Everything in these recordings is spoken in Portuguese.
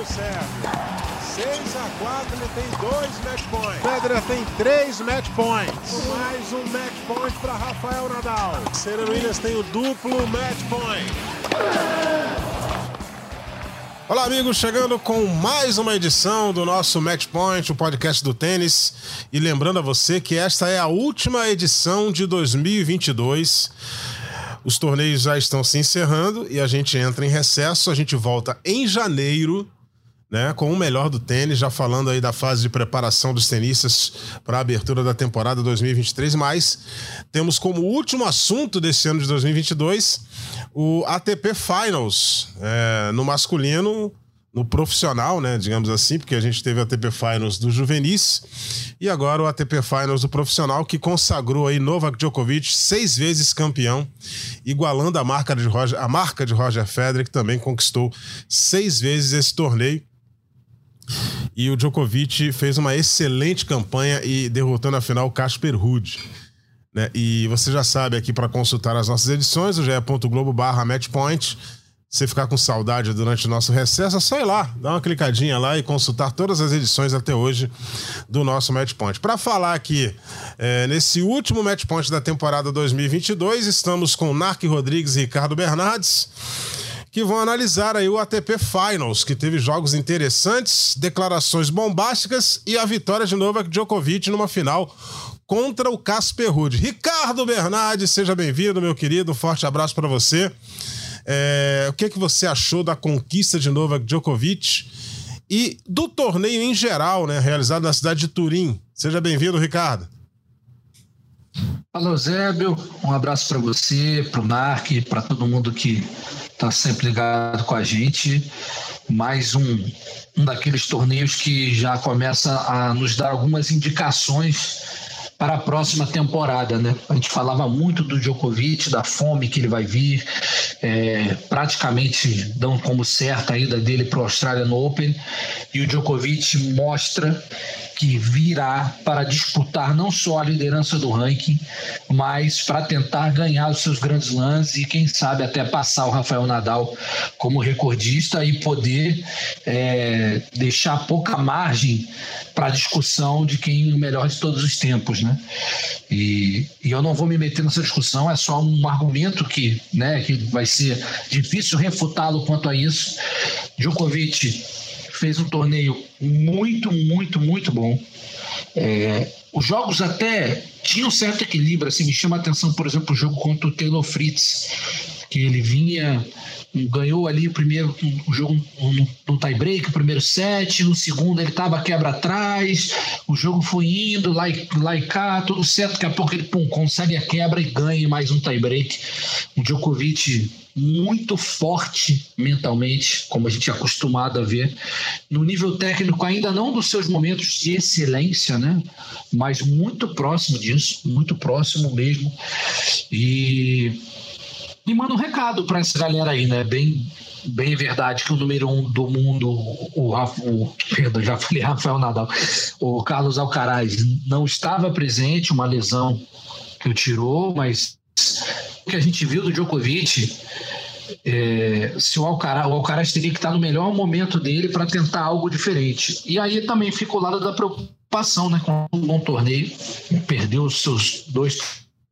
o Sérgio. 6 a 4 ele tem dois match points. Federer tem três match points. Mais um match point para Rafael Nadal. Serena Williams tem o duplo match point. Olá, amigos, chegando com mais uma edição do nosso Match Point, o podcast do tênis. E lembrando a você que esta é a última edição de 2022. Os torneios já estão se encerrando e a gente entra em recesso. A gente volta em janeiro né, com o melhor do tênis, já falando aí da fase de preparação dos tenistas para a abertura da temporada 2023, mas temos como último assunto desse ano de 2022 o ATP Finals é, no masculino, no profissional, né, digamos assim, porque a gente teve o ATP Finals do juvenis e agora o ATP Finals do profissional que consagrou aí Novak Djokovic seis vezes campeão, igualando a marca de Roger, a marca de Roger Federer que também conquistou seis vezes esse torneio. E o Djokovic fez uma excelente campanha e derrotou na final o Casper Ruud. Né? E você já sabe aqui para consultar as nossas edições, o ge.globo barra matchpoint. Você ficar com saudade durante o nosso recesso, é só ir lá, dar uma clicadinha lá e consultar todas as edições até hoje do nosso Matchpoint. Para falar aqui, é, nesse último Matchpoint da temporada 2022, estamos com Narc Rodrigues e Ricardo Bernardes que vão analisar aí o ATP Finals, que teve jogos interessantes, declarações bombásticas e a vitória de Novak Djokovic numa final contra o Casper Ruud. Ricardo Bernardes, seja bem-vindo, meu querido. Um forte abraço para você. É, o que, que você achou da conquista de Novak Djokovic e do torneio em geral, né, realizado na cidade de Turim? Seja bem-vindo, Ricardo. Alô, Zébio. Um abraço para você, para o Mark, para todo mundo que está sempre ligado com a gente. Mais um, um daqueles torneios que já começa a nos dar algumas indicações para a próxima temporada, né? A gente falava muito do Djokovic, da fome que ele vai vir, é, praticamente dão como certa a ida dele para o Australian Open, e o Djokovic mostra que virá para disputar não só a liderança do ranking, mas para tentar ganhar os seus grandes lances e quem sabe até passar o Rafael Nadal como recordista e poder é, deixar pouca margem para a discussão de quem é o melhor de todos os tempos, né? E, e, eu não vou me meter nessa discussão, é só um argumento que, né, que vai ser difícil refutá-lo quanto a isso. Djokovic fez um torneio muito, muito, muito bom. É, os jogos até tinham certo equilíbrio, assim, me chama a atenção, por exemplo, o jogo contra o Taylor Fritz, que ele vinha, ganhou ali o primeiro o jogo no, no tie-break, o primeiro set, no segundo ele estava quebra atrás, o jogo foi indo lá e, lá e cá, tudo certo, daqui a pouco ele pum, consegue a quebra e ganha mais um tie-break. O Djokovic muito forte mentalmente, como a gente é acostumado a ver. No nível técnico, ainda não dos seus momentos de excelência, né? Mas muito próximo disso, muito próximo mesmo. E, e manda um recado para essa galera aí, né? Bem, bem verdade que o número um do mundo, o, o perdão, já falei Rafael Nadal, o Carlos Alcaraz não estava presente, uma lesão que o tirou, mas que a gente viu do Djokovic, é, se o Alcaraz, o Alcaraz teria que estar no melhor momento dele para tentar algo diferente. E aí também fica o lado da preocupação, né? Com um bom torneio, perdeu os seus dois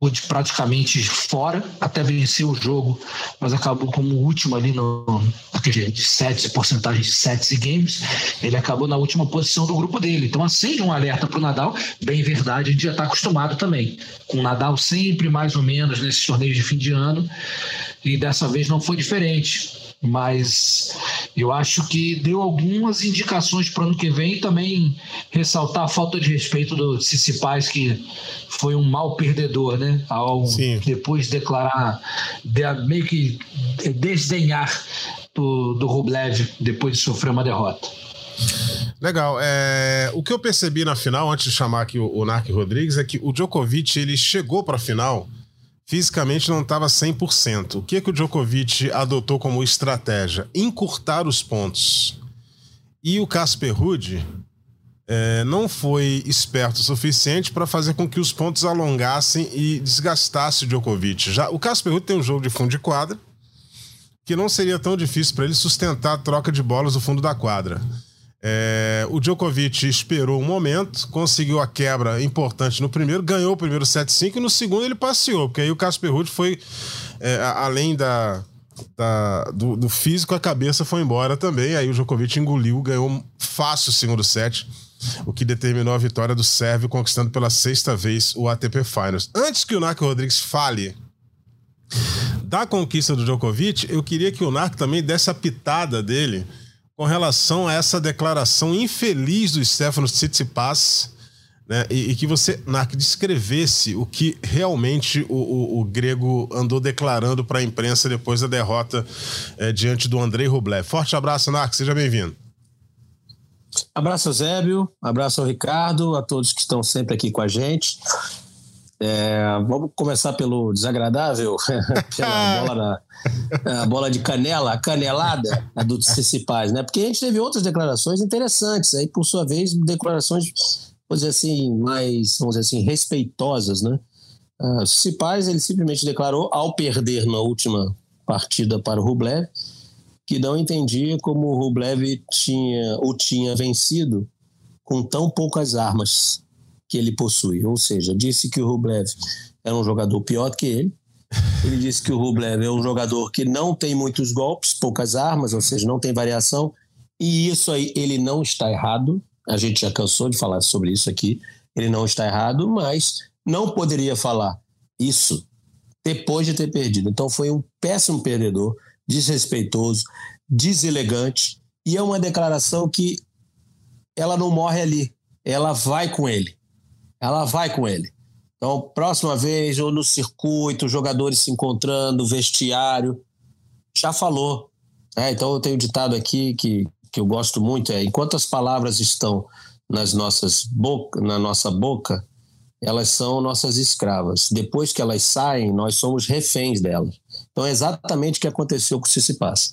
de praticamente fora até vencer o jogo, mas acabou como último ali no de sets, porcentagem de sets e games, ele acabou na última posição do grupo dele. Então acende um alerta para o Nadal, bem verdade, a gente já está acostumado também com o Nadal sempre mais ou menos nesses torneios de fim de ano e dessa vez não foi diferente mas eu acho que deu algumas indicações para o ano que vem e também ressaltar a falta de respeito do Paz que foi um mau perdedor, né? Ao Sim. depois declarar, de, meio que desdenhar do, do Rublev depois de sofrer uma derrota. Legal. É, o que eu percebi na final, antes de chamar aqui o, o Narc Rodrigues, é que o Djokovic ele chegou para a final fisicamente não estava 100%. O que, que o Djokovic adotou como estratégia? Encurtar os pontos. E o Casper Ruud é, não foi esperto o suficiente para fazer com que os pontos alongassem e desgastassem o Djokovic. Já, o Casper Ruud tem um jogo de fundo de quadra, que não seria tão difícil para ele sustentar a troca de bolas no fundo da quadra. É, o Djokovic esperou um momento, conseguiu a quebra importante no primeiro, ganhou o primeiro 7-5 e no segundo ele passeou, porque aí o Casper Ruud foi, é, além da, da do, do, físico, a cabeça foi embora também. Aí o Djokovic engoliu, ganhou fácil o segundo set o que determinou a vitória do Sérvio, conquistando pela sexta vez o ATP Finals. Antes que o Narco Rodrigues fale da conquista do Djokovic, eu queria que o Narco também desse a pitada dele com relação a essa declaração infeliz do Stefanos Tsitsipas, né, e, e, que você, Narco, descrevesse o que realmente o, o, o grego andou declarando para a imprensa depois da derrota é, diante do Andrei Rublev. Forte abraço, Narco, seja bem-vindo. Abraço Zébio, abraço ao Ricardo, a todos que estão sempre aqui com a gente. É, vamos começar pelo desagradável, pela bola, a bola de canela, a canelada a do Cicipaz, né? Porque a gente teve outras declarações interessantes, aí por sua vez declarações, vamos dizer assim, mais, vamos dizer assim, respeitosas, né? Uh, o Cicipaz, ele simplesmente declarou, ao perder na última partida para o Rublev, que não entendia como o Rublev tinha, o tinha vencido com tão poucas armas que ele possui. Ou seja, disse que o Rublev era um jogador pior que ele. Ele disse que o Rublev é um jogador que não tem muitos golpes, poucas armas, ou seja, não tem variação. E isso aí, ele não está errado. A gente já cansou de falar sobre isso aqui. Ele não está errado, mas não poderia falar isso depois de ter perdido. Então foi um péssimo perdedor desrespeitoso, deselegante, e é uma declaração que ela não morre ali, ela vai com ele. Ela vai com ele. Então, próxima vez, ou no circuito, jogadores se encontrando, vestiário, já falou. É, então, eu tenho ditado aqui que, que eu gosto muito: é enquanto as palavras estão nas nossas boca, na nossa boca, elas são nossas escravas. Depois que elas saem, nós somos reféns delas. Então é exatamente o que aconteceu com o Tsitsipas.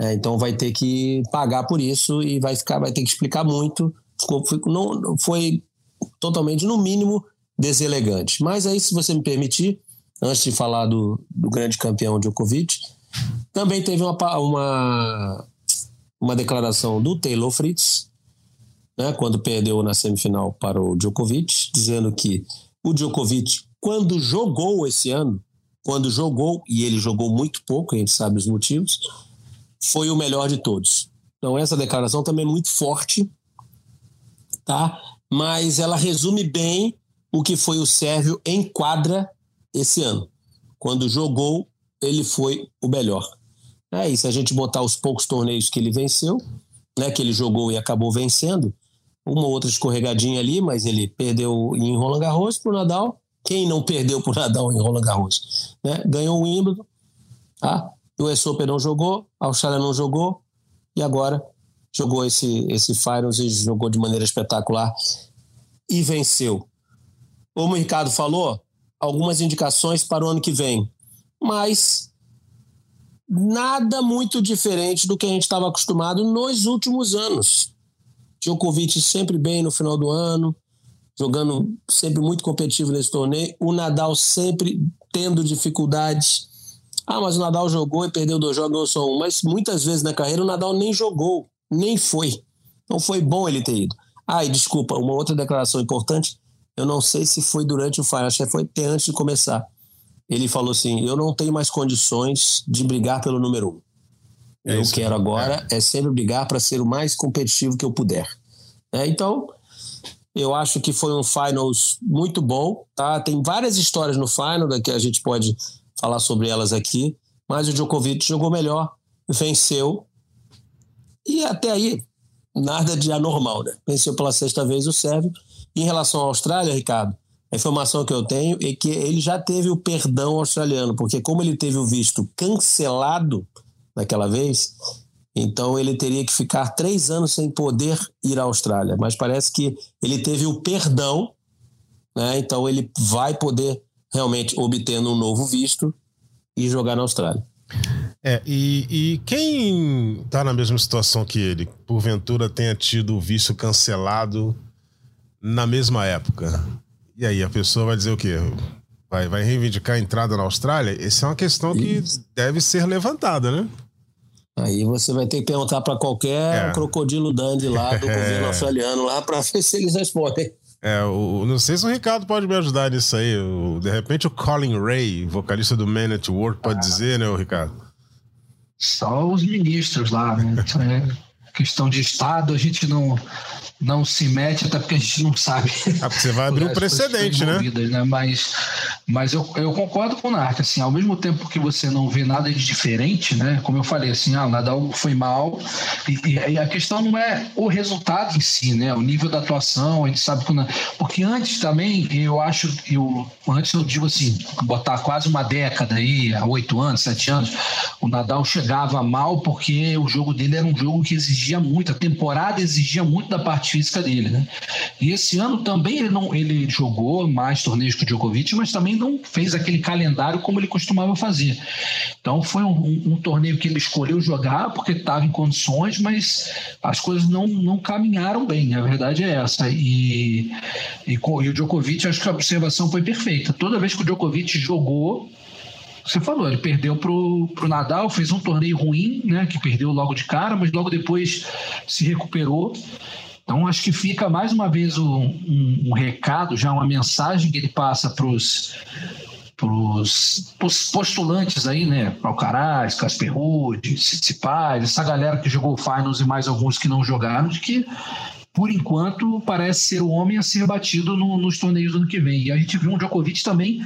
É, então vai ter que pagar por isso e vai ficar, vai ter que explicar muito. Ficou, foi, não, foi totalmente, no mínimo, deselegante. Mas aí, se você me permitir, antes de falar do, do grande campeão Djokovic, também teve uma, uma, uma declaração do Taylor Fritz, né, quando perdeu na semifinal para o Djokovic, dizendo que o Djokovic, quando jogou esse ano, quando jogou, e ele jogou muito pouco, a gente sabe os motivos, foi o melhor de todos. Então, essa declaração também é muito forte, tá? Mas ela resume bem o que foi o Sérvio em quadra esse ano. Quando jogou, ele foi o melhor. É, e se a gente botar os poucos torneios que ele venceu, né, que ele jogou e acabou vencendo, uma outra escorregadinha ali, mas ele perdeu em Roland Garros para o Nadal, quem não perdeu por Nadal em Roland Garros? Né? Ganhou o Wimbledon, tá? o US Open não jogou, a Austrália não jogou, e agora jogou esse, esse Finals e jogou de maneira espetacular e venceu. Como o Ricardo falou, algumas indicações para o ano que vem, mas nada muito diferente do que a gente estava acostumado nos últimos anos. Djokovic sempre bem no final do ano, jogando sempre muito competitivo nesse torneio. O Nadal sempre tendo dificuldades. Ah, mas o Nadal jogou e perdeu dois jogos, ganhou só um. Mas muitas vezes na carreira o Nadal nem jogou, nem foi. Então foi bom ele ter ido. Ah, e desculpa, uma outra declaração importante. Eu não sei se foi durante o final, acho que foi até antes de começar. Ele falou assim: Eu não tenho mais condições de brigar pelo número um. É eu quero agora é. é sempre brigar para ser o mais competitivo que eu puder. É, então, eu acho que foi um finals muito bom, tá? Tem várias histórias no final que a gente pode falar sobre elas aqui, mas o Djokovic jogou melhor, venceu. E até aí, nada de anormal, né? Venceu pela sexta vez o Sérvio. Em relação à Austrália, Ricardo, a informação que eu tenho é que ele já teve o perdão australiano, porque como ele teve o visto cancelado naquela vez, então ele teria que ficar três anos sem poder ir à Austrália. Mas parece que ele teve o perdão, né? então ele vai poder realmente obter um novo visto e jogar na Austrália. É, e, e quem está na mesma situação que ele, porventura tenha tido o visto cancelado na mesma época? E aí a pessoa vai dizer o quê? vai, vai reivindicar a entrada na Austrália? Essa é uma questão que deve ser levantada, né? Aí você vai ter que perguntar para qualquer é. crocodilo dandy lá do é. governo australiano lá para ver se eles respondem. É, o, não sei se o Ricardo pode me ajudar nisso aí. O, de repente o Colin Ray, vocalista do Man at Work, pode ah. dizer, né, o Ricardo? Só os ministros lá, né? é questão de Estado, a gente não, não se mete, até porque a gente não sabe. Ah, você vai abrir um precedente, né? né? Mas, mas eu, eu concordo com o Narc, assim, ao mesmo tempo que você não vê nada de diferente, né? Como eu falei, assim, ah, o Nadal foi mal, e, e, a questão não é o resultado em si, né? O nível da atuação, a gente sabe que. Porque antes também, eu acho, eu, antes eu digo assim, botar quase uma década aí, oito anos, sete anos, o Nadal chegava mal porque o jogo dele era um jogo que exigia muito, a temporada exigia muito da parte parte física dele, né? E esse ano também ele não ele jogou mais torneios que o Djokovic, mas também não fez aquele calendário como ele costumava fazer. Então foi um, um, um torneio que ele escolheu jogar porque estava em condições, mas as coisas não, não caminharam bem. A verdade é essa. E, e, e o Djokovic, acho que a observação foi perfeita. Toda vez que o Djokovic jogou você falou, ele perdeu pro, pro Nadal, fez um torneio ruim, né? Que perdeu logo de cara, mas logo depois se recuperou. Então, acho que fica mais uma vez um, um, um recado, já uma mensagem que ele passa para os postulantes aí, né? Alcaraz, Casper Ruud, Tsitsipas, essa galera que jogou Finals e mais alguns que não jogaram, de que por enquanto, parece ser o homem a ser batido no, nos torneios do ano que vem. E a gente viu um Djokovic também,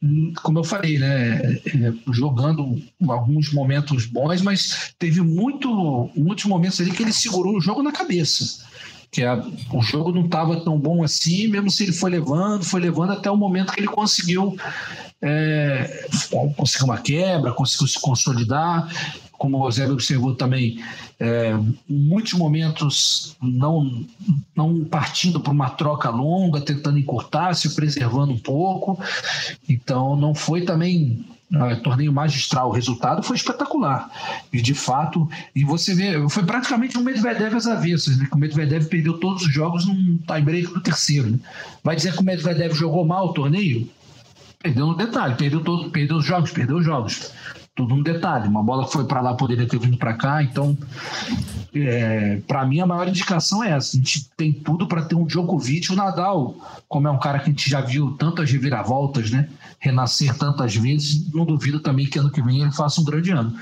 hum, como eu falei, né, é, jogando alguns momentos bons, mas teve muito, muitos momentos ali que ele segurou o jogo na cabeça que a, o jogo não estava tão bom assim, mesmo se ele foi levando, foi levando até o momento que ele conseguiu é, uma quebra, conseguiu se consolidar. Como o Zé observou também, é, muitos momentos não, não partindo para uma troca longa, tentando encurtar, se preservando um pouco. Então, não foi também é, torneio magistral. O resultado foi espetacular. E de fato, e você vê, foi praticamente um Medvedev às avessas, né? Que o Medvedev perdeu todos os jogos num tie-break do terceiro. Né? Vai dizer que o Medvedev jogou mal o torneio? Perdeu no detalhe, perdeu, todo, perdeu os jogos, perdeu os jogos. Tudo no detalhe. Uma bola que foi para lá poderia ter vindo para cá, então é, para mim a maior indicação é essa. A gente tem tudo para ter um Djokovic, o Nadal, como é um cara que a gente já viu tantas reviravoltas, né? renascer tantas vezes, não duvido também que ano que vem ele faça um grande ano.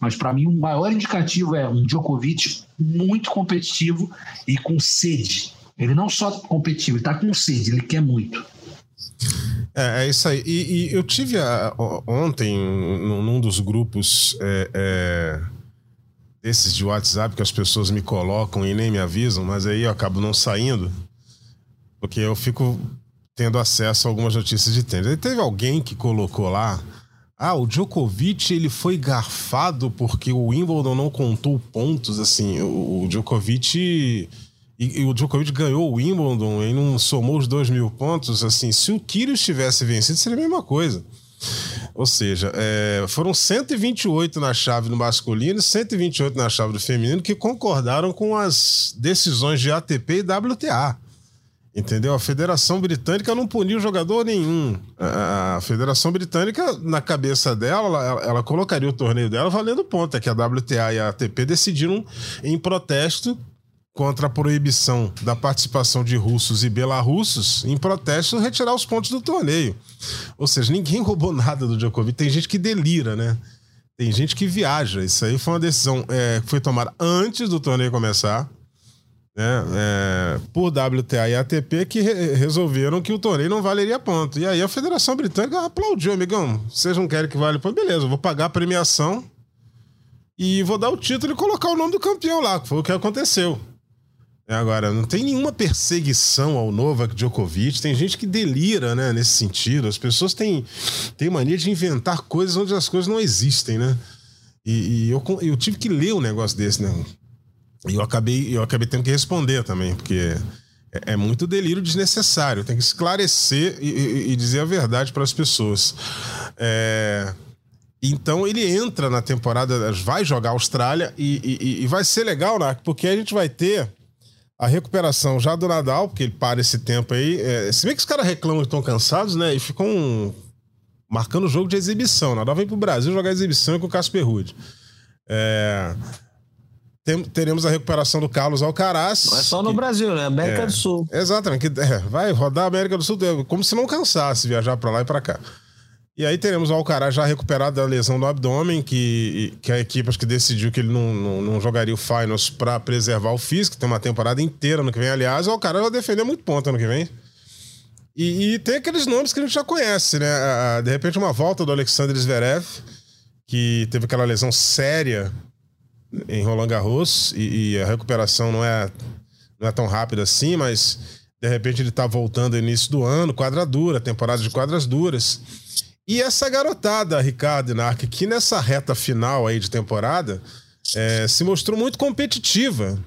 Mas para mim, o maior indicativo é um Djokovic muito competitivo e com sede. Ele não só competitivo, ele está com sede, ele quer muito. É, é isso aí. E, e eu tive a, ontem, num, num dos grupos é, é, desses de WhatsApp que as pessoas me colocam e nem me avisam, mas aí eu acabo não saindo, porque eu fico tendo acesso a algumas notícias de tênis. Aí teve alguém que colocou lá. Ah, o Djokovic ele foi garfado porque o Wimbledon não contou pontos. Assim, o, o Djokovic e, e, o Djokovic ganhou o Wimbledon e não somou os dois mil pontos. Assim, se o Kyrgios tivesse vencido seria a mesma coisa. Ou seja, é, foram 128 na chave do masculino e 128 na chave do feminino que concordaram com as decisões de ATP e WTA. Entendeu? A Federação Britânica não puniu jogador nenhum. A Federação Britânica, na cabeça dela, ela, ela, colocaria o torneio dela valendo ponto. É que a WTA e a ATP decidiram em protesto contra a proibição da participação de russos e belarussos, em protesto, retirar os pontos do torneio. Ou seja, ninguém roubou nada do Djokovic. Tem gente que delira, né? Tem gente que viaja. Isso aí foi uma decisão é, que foi tomada antes do torneio começar né, é, por WTA e ATP que re resolveram que o torneio não valeria ponto. E aí a Federação Britânica aplaudiu, amigão. Vocês não querem que vale ponto? Beleza, eu vou pagar a premiação e vou dar o título e colocar o nome do campeão lá, que foi o que aconteceu. É, agora, não tem nenhuma perseguição ao Novak Djokovic, tem gente que delira, né, nesse sentido. As pessoas têm, têm mania de inventar coisas onde as coisas não existem, né? E, e eu, eu tive que ler um negócio desse, né? E eu acabei, eu acabei tendo que responder também, porque é, é muito delírio desnecessário. Tem que esclarecer e, e, e dizer a verdade para as pessoas. É... Então ele entra na temporada, vai jogar a Austrália e, e, vai ser legal, né? Porque a gente vai ter a recuperação já do Nadal, porque ele para esse tempo aí. É... se bem que os caras reclamam que estão cansados, né? E ficam marcando jogo de exibição. Nadal vem pro Brasil jogar exibição com o Casper Ruud. É, tem, teremos a recuperação do Carlos Alcaraz. Não é só no que, Brasil, né? América é, do Sul. Exatamente. Que, é, vai rodar a América do Sul como se não cansasse viajar para lá e para cá. E aí teremos o Alcaraz já recuperado da lesão do abdômen, que, que a equipe acho que decidiu que ele não, não, não jogaria o Finals para preservar o físico. Tem uma temporada inteira no que vem. Aliás, o Alcaraz vai defender muito ponto ano que vem. E, e, tem aqueles nomes que a gente já conhece, né? De repente, uma volta do Alexander Zverev, que teve aquela lesão séria em Roland Garros, e, e, a recuperação não é, não é tão rápida assim, mas de repente ele tá voltando no início do ano, quadra dura, temporada de quadras duras. E essa garotada, Ricardo Narc, que nessa reta final aí de temporada é, se mostrou muito competitiva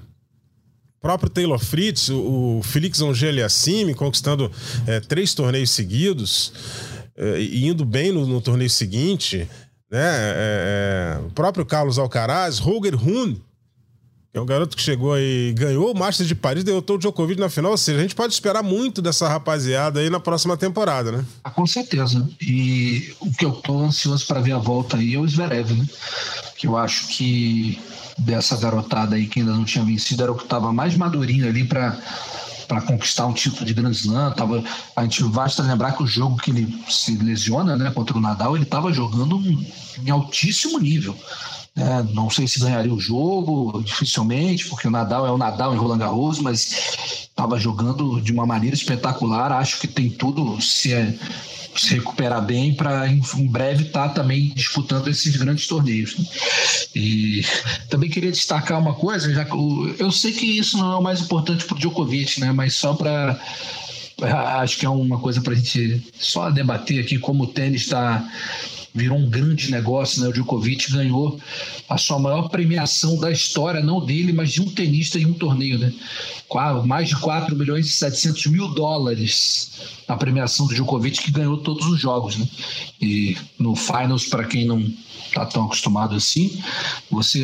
próprio Taylor Fritz, o, o Felix Angeliassimi conquistando é, três torneios seguidos é, e indo bem no, no torneio seguinte, né? É, é o próprio Carlos Alcaraz, Roger Rune, é um garoto que chegou e ganhou o Masters de Paris, derrotou o Djokovic na final, ou seja, a gente pode esperar muito dessa rapaziada aí na próxima temporada, né? Ah, com certeza. E o que eu tô ansioso para ver a volta aí é o Zverev, né? Que eu acho que dessa garotada aí que ainda não tinha vencido era o que estava mais madurinho ali para para conquistar um título de Grand Slam. Tava, a gente basta lembrar que o jogo que ele se lesiona né, contra o Nadal, ele estava jogando em altíssimo nível. É, não sei se ganharia o jogo, dificilmente, porque o Nadal é o Nadal em Roland Garros, mas estava jogando de uma maneira espetacular. Acho que tem tudo, se é se recuperar bem para em, breve estar tá também disputando esses grandes torneios. Né? E também queria destacar uma coisa, já eu sei que isso não é o mais importante para o Djokovic, né? Mas só para acho que é uma coisa para a gente só debater aqui como o tênis está virou um grande negócio, né? O Djokovic ganhou a sua maior premiação da história, não dele, mas de um tenista em um torneio, né? Mais de 4 milhões e 700 mil dólares a premiação do Djokovic, que ganhou todos os jogos, né? E no Finals, para quem não está tão acostumado assim, você,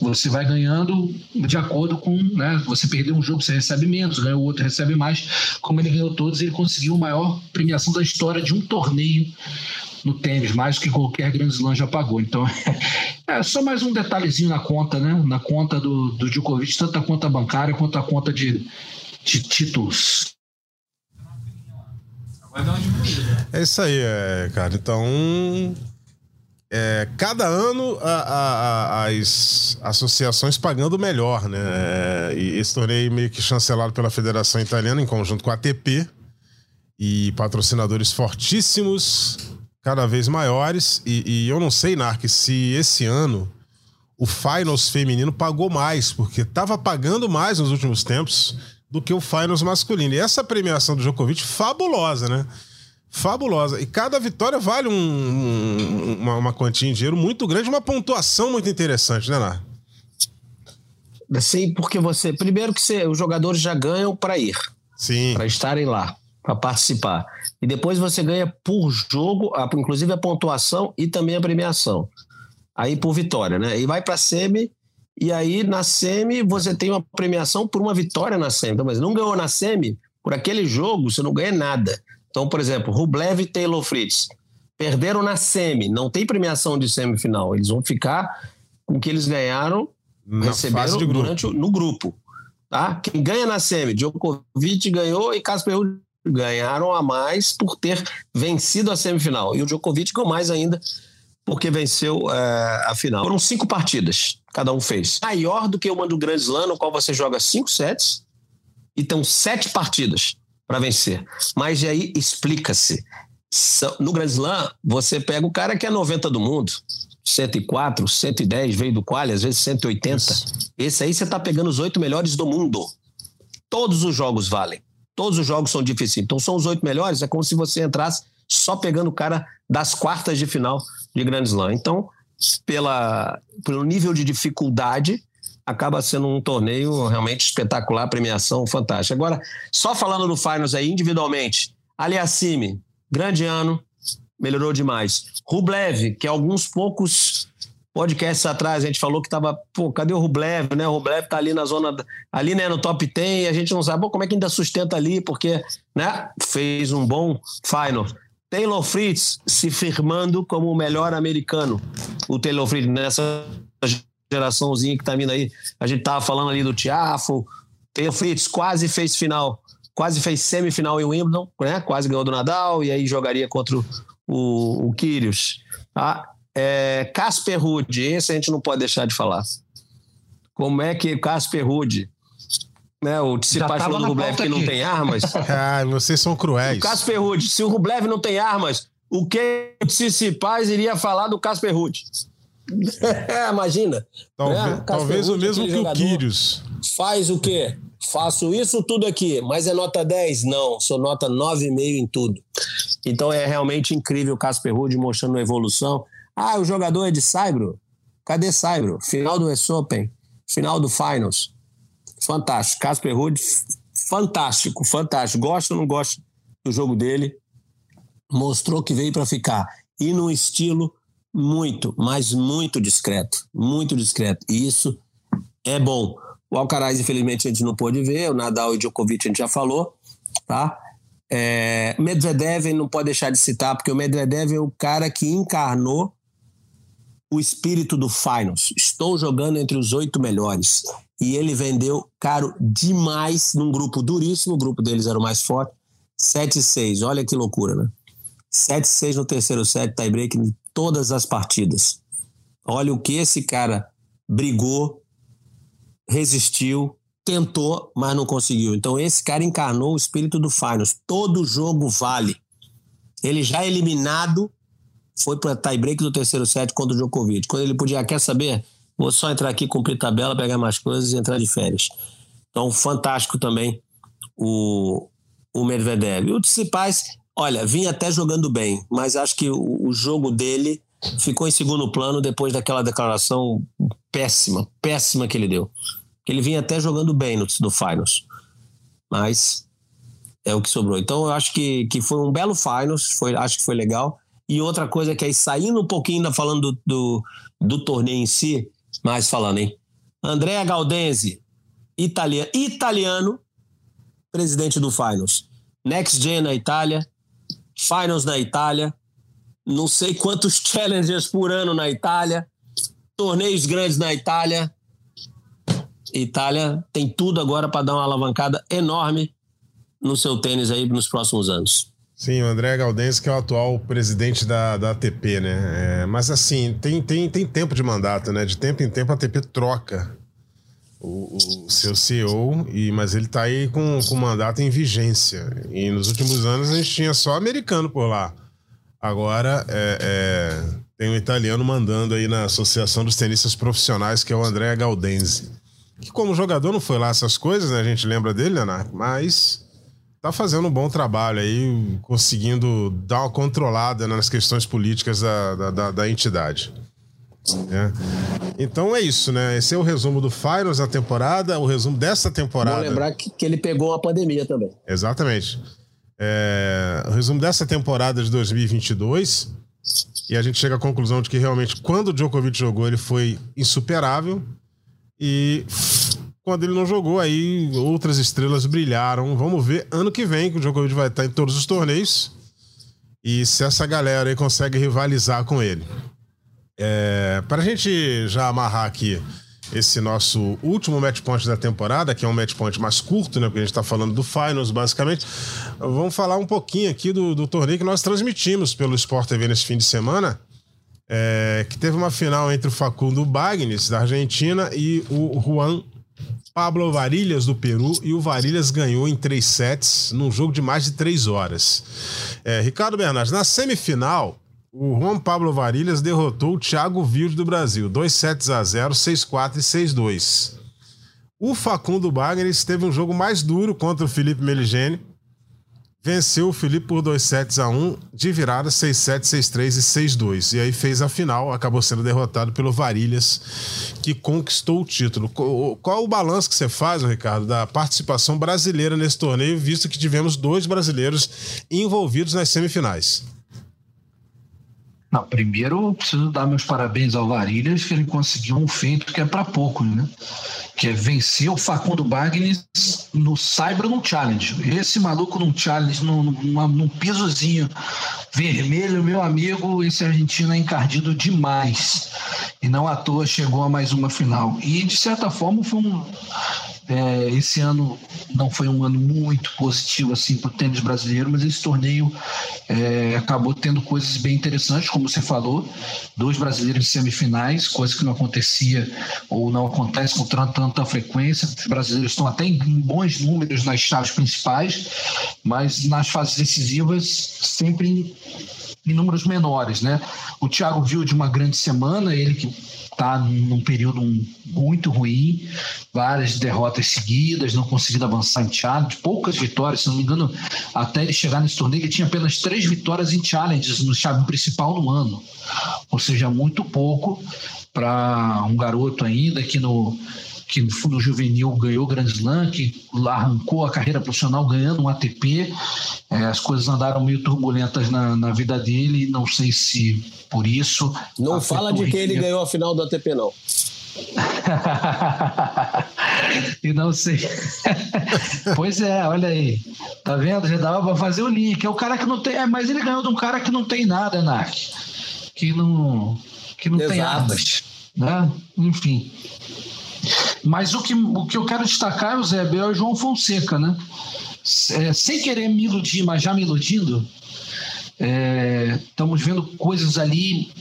você vai ganhando de acordo com, né? Você perdeu um jogo, você recebe menos, ganhou outro, recebe mais. Como ele ganhou todos, ele conseguiu a maior premiação da história de um torneio no tênis, mais que qualquer grande slam já pagou. Então, é só mais um detalhezinho na conta, né? Na conta do, do Djokovic, tanto a conta bancária quanto a conta de, de títulos. É isso aí, é, cara. Então, é, cada ano a, a, a, as associações pagando melhor, né? É, e esse torneio meio que chancelado pela Federação Italiana em conjunto com a ATP e patrocinadores fortíssimos cada vez maiores. E, e eu não sei, Nark, se esse ano o Finals feminino pagou mais, porque estava pagando mais nos últimos tempos do que o Finals masculino. E essa premiação do Djokovic, fabulosa, né? Fabulosa. E cada vitória vale um, um, uma, uma, quantia em dinheiro muito grande, uma pontuação muito interessante, né, Nar? Sim, porque você. Primeiro que você, os jogadores já ganham para ir. Sim. Para estarem lá para participar. E depois você ganha por jogo, inclusive a pontuação e também a premiação. Aí por vitória, né? E vai para a semi, e aí na semi você tem uma premiação por uma vitória na semi. Então, mas não ganhou na semi, por aquele jogo você não ganha nada. Então, por exemplo, Rublev e Taylor Fritz perderam na semi, não tem premiação de semifinal. Eles vão ficar com o que eles ganharam, na receberam durante no grupo. Tá? Quem ganha na semi, Djokovic ganhou e Casper ganharam a mais por ter vencido a semifinal. E o Djokovic ganhou mais ainda porque venceu é, a final. Foram cinco partidas, cada um fez. Maior do que uma do Grand Slam, no qual você joga cinco sets e tem sete partidas para vencer. Mas aí explica-se. No Grand Slam, você pega o cara que é 90 do mundo, 104, 110, veio do quali, às vezes 180. Isso. Esse aí você está pegando os oito melhores do mundo. Todos os jogos valem. Todos os jogos são difíceis. Então são os oito melhores, é como se você entrasse só pegando o cara das quartas de final de Grand Slam. Então, pela, pelo nível de dificuldade, acaba sendo um torneio realmente espetacular, premiação fantástica. Agora, só falando no Finals aí individualmente, Aliassime, grande ano, melhorou demais. Rublev, que alguns poucos podcasts atrás a gente falou que tava, pô, cadê o Rublev, né? O Rublev tá ali na zona, ali, né, no top 10, e a gente não sabe, pô, como é que ainda sustenta ali, porque, né, fez um bom final. Taylor Fritz se firmando como o melhor americano. O Taylor Fritz nessa geraçãozinha que tá vindo aí. A gente tava falando ali do Tiafo. Taylor Fritz quase fez final, quase fez semifinal em Wimbledon, né? Quase ganhou do Nadal e aí jogaria contra o, o Kyrgios. Tá? É, Casper Ruud, esse a gente não pode deixar de falar. Como é que Casper Ruud né? O falou do Rublev que não tem armas. ah, vocês são cruéis. O Casper Ruud, se o Rublev não tem armas, o que o Tsitsipas iria falar do Casper Ruud? Imagina. Talvez, né? talvez o mesmo que o Kyrgios. Faz o quê? Faço isso tudo aqui, mas é nota 10? Não, sou nota 9,5 em tudo. Então é realmente incrível o Casper Ruud mostrando a evolução. Ah, o jogador é de Saibro? Cadê Saibro? Final do US Open, final do Finals. Fantástico. Casper Ruud, fantástico, fantástico. Gosto ou não gosto do jogo dele. Mostrou que veio para ficar. E num estilo muito, mas muito discreto. Muito discreto. E isso é bom. O Alcaraz, infelizmente, a gente não pôde ver. O Nadal e o Djokovic a gente já falou. Tá? É, Medvedev não pode deixar de citar, porque o Medvedev é o cara que encarnou o espírito do Finals. Estou jogando entre os oito melhores e ele vendeu caro demais num grupo duríssimo, o grupo deles era o mais forte, 7-6, olha que loucura, né? 7-6 no terceiro set, tie-break em todas as partidas. Olha o que esse cara brigou, resistiu, tentou, mas não conseguiu. Então esse cara encarnou o espírito do finals. Todo jogo vale. Ele já eliminado foi para tie-break do terceiro set contra o Djokovic. Quando ele podia, quer saber? Vou só entrar aqui, cumprir tabela, pegar mais coisas e entrar de férias. Então, fantástico também o, o Medvedev. E o Tsitsipas, olha, vinha até jogando bem, mas acho que o, o jogo dele ficou em segundo plano depois daquela declaração péssima, péssima que ele deu. Ele vinha até jogando bem no, no Finals, mas é o que sobrou. Então eu acho que, que foi um belo Finals, foi, acho que foi legal. E outra coisa que aí, saindo um pouquinho ainda falando do, do, do torneio em si, mais falando, hein? Andrea Gaudenzi, italiano, italiano, presidente do Finals. Next Gen na Itália, Finals na Itália, não sei quantos challengers por ano na Itália, torneios grandes na Itália. Itália tem tudo agora para dar uma alavancada enorme no seu tênis aí nos próximos anos. Sim, o André Galdense, que é o atual presidente da, da ATP, né? É, mas assim, tem, tem, tem tempo de mandato, né? De tempo em tempo a ATP troca o, o seu CEO, e, mas ele tá aí com o mandato em vigência. E nos últimos anos a gente tinha só americano por lá. Agora é, é, tem um italiano mandando aí na Associação dos Tenistas Profissionais, que é o André Galdense. Que como jogador não foi lá essas coisas, né? A gente lembra dele, Leonardo, mas tá fazendo um bom trabalho aí, conseguindo dar uma controlada nas questões políticas da, da, da entidade. É. Então é isso, né? Esse é o resumo do Finals da temporada, o resumo dessa temporada. Vou lembrar que, que ele pegou a pandemia também. Exatamente. É, o resumo dessa temporada de 2022. E a gente chega à conclusão de que realmente, quando o Djokovic jogou, ele foi insuperável. E quando ele não jogou, aí outras estrelas brilharam. Vamos ver ano que vem, que o Djokovic vai estar em todos os torneios. E se essa galera aí consegue rivalizar com ele. É, para a gente já amarrar aqui esse nosso último match point da temporada, que é um match point mais curto, né? Porque a gente está falando do Finals, basicamente. Vamos falar um pouquinho aqui do, do torneio que nós transmitimos pelo Sport TV nesse fim de semana. É, que teve uma final entre o Facundo Bagnes, da Argentina, e o Juan Pablo Varilhas do Peru e o Varilhas ganhou em três sets num jogo de mais de três horas. É, Ricardo Bernardes, na semifinal, o Juan Pablo Varilhas derrotou o Thiago Vilde do Brasil, 2 sets a 0, 6-4 e 6-2. O Facundo Bagnes teve um jogo mais duro contra o Felipe Meligeni, venceu o Felipe por 2 sets a 1, de virada 6-7, 6-3 e 6-2. E aí fez a final, acabou sendo derrotado pelo Varilhas, que conquistou o título. Qual o balanço que você faz, Ricardo, da participação brasileira nesse torneio, visto que tivemos dois brasileiros envolvidos nas semifinais? Não, primeiro preciso dar meus parabéns ao Varilhas, que ele conseguiu um feito que é para poucos, né? Que é vencer o Facundo Bagnes no Cyber num Challenge. Esse maluco num Challenge, num, num, num pisozinho, Vermelho, meu amigo, esse argentino é encardido demais. E não à toa chegou a mais uma final. E, de certa forma, foi um, é, esse ano não foi um ano muito positivo assim para o tênis brasileiro, mas esse torneio é, acabou tendo coisas bem interessantes, como você falou, dois brasileiros em semifinais, coisa que não acontecia ou não acontece com tanta frequência. Os brasileiros estão até em bons números nas chaves principais, mas nas fases decisivas sempre em, números menores, né? O Thiago viu de uma grande semana, ele que está num período muito ruim, várias derrotas seguidas, não conseguindo avançar em challenge, poucas vitórias, se não me engano, até ele chegar nesse torneio, ele tinha apenas três vitórias em challenges no chave principal no ano, ou seja, muito pouco para um garoto ainda que no que no juvenil ganhou o Grand Slam, que arrancou a carreira profissional ganhando um ATP. É, as coisas andaram meio turbulentas na, na vida dele, não sei se por isso. Não fala de que ele ganhou a final do ATP, não. e não sei. pois é, olha aí. Tá vendo? Já dava para fazer o link. É o cara que não tem. É, mas ele ganhou de um cara que não tem nada, Nak. Que não, que não tem armas. Né? Enfim. Mas o que, o que eu quero destacar, Eusébio, é o João Fonseca, né? É, sem querer me iludir, mas já me iludindo, é, estamos vendo coisas ali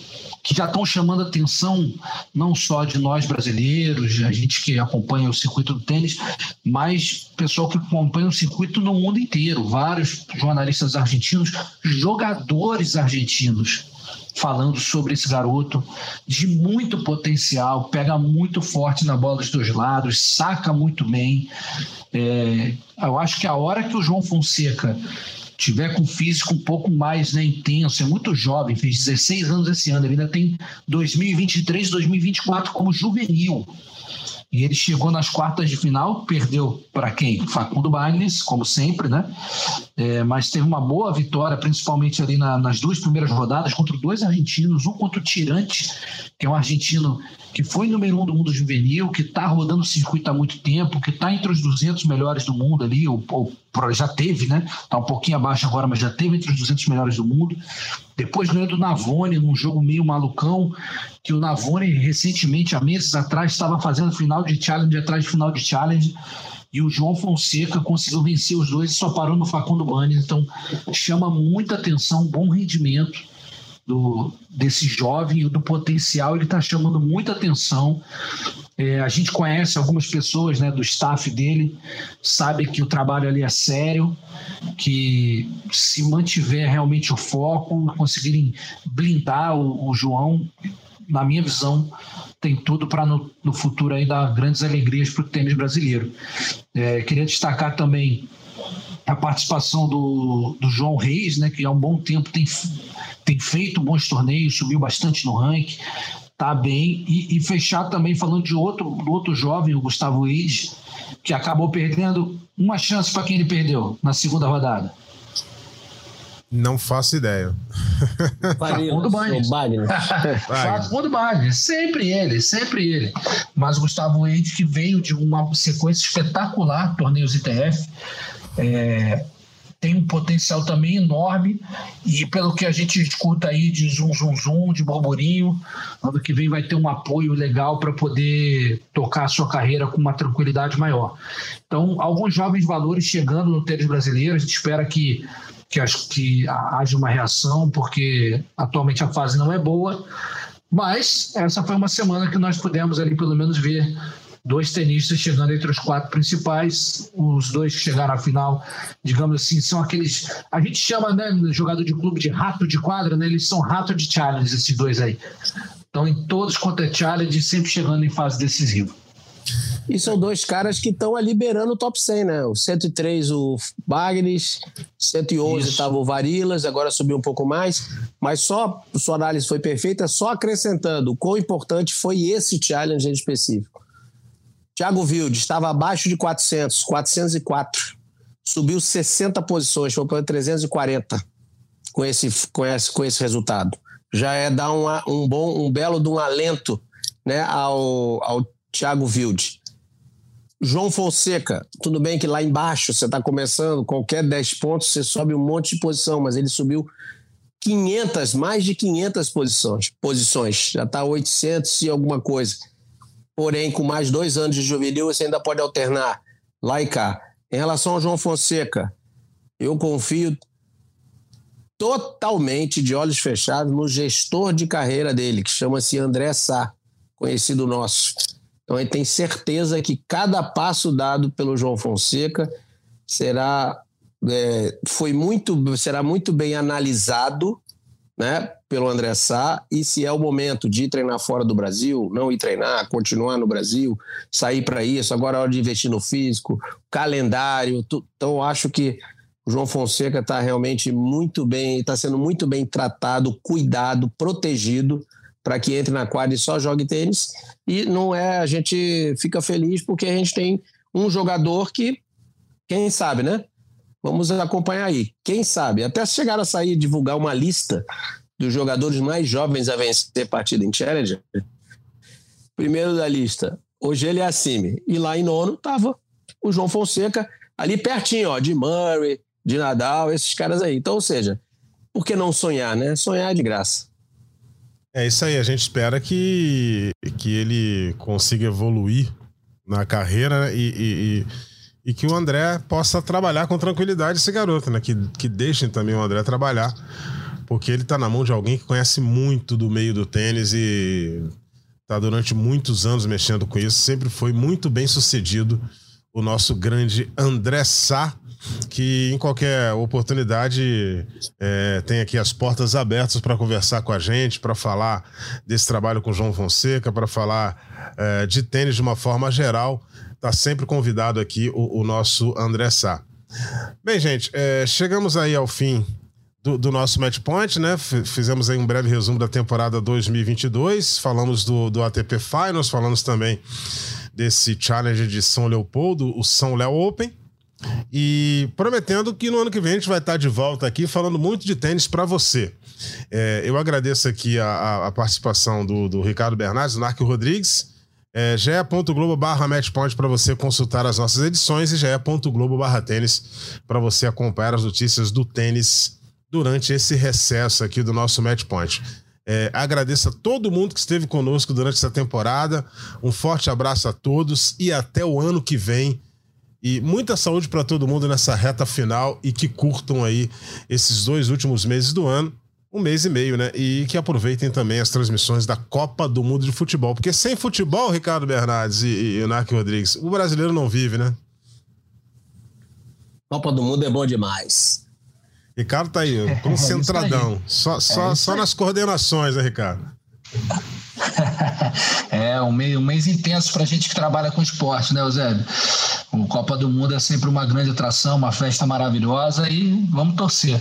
que já estão chamando a atenção não só de nós brasileiros, a gente que acompanha o circuito do tênis, mas pessoal que acompanha o circuito no mundo inteiro, vários jornalistas argentinos, jogadores argentinos falando sobre esse garoto de muito potencial, pega muito forte na bola dos dois lados, saca muito bem. É, eu acho que a hora que o João Fonseca tiver com físico um pouco mais né, intenso, é muito jovem, fez 16 anos esse ano, ele ainda tem 2023, 2024 como juvenil. E ele chegou nas quartas de final, perdeu para quem? Facundo Bagnes, como sempre, né? É, mas teve uma boa vitória, principalmente ali na, nas duas primeiras rodadas, contra dois argentinos, um contra o Tirante, que é um argentino que foi número um do mundo juvenil, que está rodando o circuito há muito tempo, que está entre os 200 melhores do mundo ali, ou, ou já teve, né? Está um pouquinho abaixo agora, mas já teve entre os 200 melhores do mundo. Depois ganhou do Navone num jogo meio malucão, que o Navone recentemente, há meses atrás, estava fazendo final de challenge atrás de final de challenge e o João Fonseca conseguiu vencer os dois e só parou no Facundo Bani. Então chama muita atenção, bom rendimento do, desse jovem, do potencial, ele está chamando muita atenção. É, a gente conhece algumas pessoas né, do staff dele, sabe que o trabalho ali é sério, que se mantiver realmente o foco, conseguirem blindar o, o João, na minha visão, tem tudo para no, no, futuro aí dar grandes alegrias para o tênis brasileiro. É, queria destacar também a participação do, do João Reis, né, que há um bom tempo tem tem feito bons torneios, subiu bastante no ranking, tá bem. E, e fechar também falando de outro, do outro jovem, o Gustavo Eide, que acabou perdendo uma chance para quem ele perdeu na segunda rodada. Não faço ideia. Facundo Bagnes. Facundo Bagnes. Sempre ele, sempre ele. Mas o Gustavo Eide, que veio de uma sequência espetacular, torneios ITF, é, tem um potencial também enorme e pelo que a gente escuta aí de zum zum zum, de burburinho, ano que vem vai ter um apoio legal para poder tocar a sua carreira com uma tranquilidade maior. Então, alguns jovens valores chegando no tênis brasileiro, a gente espera que que, que haja uma reação, porque atualmente a fase não é boa, mas essa foi uma semana que nós pudemos ali pelo menos ver dois tenistas chegando entre os quatro principais. Os dois que chegaram à final, digamos assim, são aqueles. A gente chama, né, jogador de clube de rato de quadra, né? Eles são rato de challenge, esses dois aí. Então, em todos quanto é challenge, sempre chegando em fase decisiva. E são dois caras que estão ali beirando o top 100, né? O 103, o Bagnes, 111 estava o Varilas, agora subiu um pouco mais. Mas só, sua análise foi perfeita, só acrescentando o quão importante foi esse challenge em específico. Thiago Wilde estava abaixo de 400, 404. Subiu 60 posições, foi para 340 com esse, com, esse, com esse resultado. Já é dar um, um bom, um belo de um alento né, ao, ao Thiago Wilde. João Fonseca, tudo bem que lá embaixo você está começando, qualquer 10 pontos você sobe um monte de posição, mas ele subiu 500, mais de 500 posições, posições. já está 800 e alguma coisa. Porém, com mais dois anos de juvenil, você ainda pode alternar lá e cá. Em relação ao João Fonseca, eu confio totalmente de olhos fechados no gestor de carreira dele, que chama-se André Sá, conhecido nosso. Então ele tem certeza que cada passo dado pelo João Fonseca será é, foi muito será muito bem analisado, né, pelo André Sá e se é o momento de treinar fora do Brasil, não ir treinar, continuar no Brasil, sair para isso, agora é hora de investir no físico, calendário, tu, então acho que o João Fonseca está realmente muito bem, está sendo muito bem tratado, cuidado, protegido para que entre na quadra e só jogue tênis. E não é, a gente fica feliz porque a gente tem um jogador que, quem sabe, né? Vamos acompanhar aí. Quem sabe? Até chegar a sair divulgar uma lista dos jogadores mais jovens a vencer partida em Challenger. Primeiro da lista, hoje ele é acima. E lá em nono estava o João Fonseca, ali pertinho, ó, de Murray, de Nadal, esses caras aí. Então, ou seja, por que não sonhar, né? Sonhar é de graça. É isso aí, a gente espera que, que ele consiga evoluir na carreira né? e, e, e, que o André possa trabalhar com tranquilidade esse garoto, né? Que, que deixem também o André trabalhar, porque ele tá na mão de alguém que conhece muito do meio do tênis e tá durante muitos anos mexendo com isso, sempre foi muito bem sucedido o nosso grande André Sá que em qualquer oportunidade é, tem aqui as portas abertas para conversar com a gente, para falar desse trabalho com o João Fonseca, para falar é, de tênis de uma forma geral. Está sempre convidado aqui o, o, nosso André Sá. Bem, gente, é, chegamos aí ao fim do, do, nosso match point, né? Fizemos aí um breve resumo da temporada 2022, falamos do, do ATP Finals, falamos também desse challenge de São Leopoldo, o São Léo Open. E prometendo que no ano que vem a gente vai estar de volta aqui falando muito de tênis para você. É, eu agradeço aqui a, a participação do, do, Ricardo Bernardes, do Narco Rodrigues. É, ge.globo barra matchpoint para você consultar as nossas edições e ge.globo barra tênis para você acompanhar as notícias do tênis durante esse recesso aqui do nosso matchpoint. É, agradeço a todo mundo que esteve conosco durante essa temporada. Um forte abraço a todos e até o ano que vem e muita saúde para todo mundo nessa reta final e que curtam aí esses dois últimos meses do ano, um mês e meio, né? E que aproveitem também as transmissões da Copa do Mundo de Futebol. Porque sem futebol, Ricardo Bernardes e, e, e Narco Rodrigues, o brasileiro não vive, né? Copa do Mundo é bom demais. Ricardo tá aí, é, concentradão. É só, só, é só nas coordenações, né, Ricardo? é, um mês, um mês intenso para a gente que trabalha com esporte, né, Eusébio? O Copa do Mundo é sempre uma grande atração, uma festa maravilhosa e vamos torcer.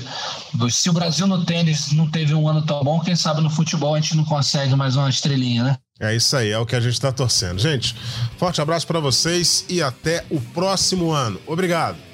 Se o Brasil no tênis não teve um ano tão bom, quem sabe no futebol a gente não consegue mais uma estrelinha, né? É isso aí, é o que a gente está torcendo. Gente, forte abraço para vocês e até o próximo ano. Obrigado.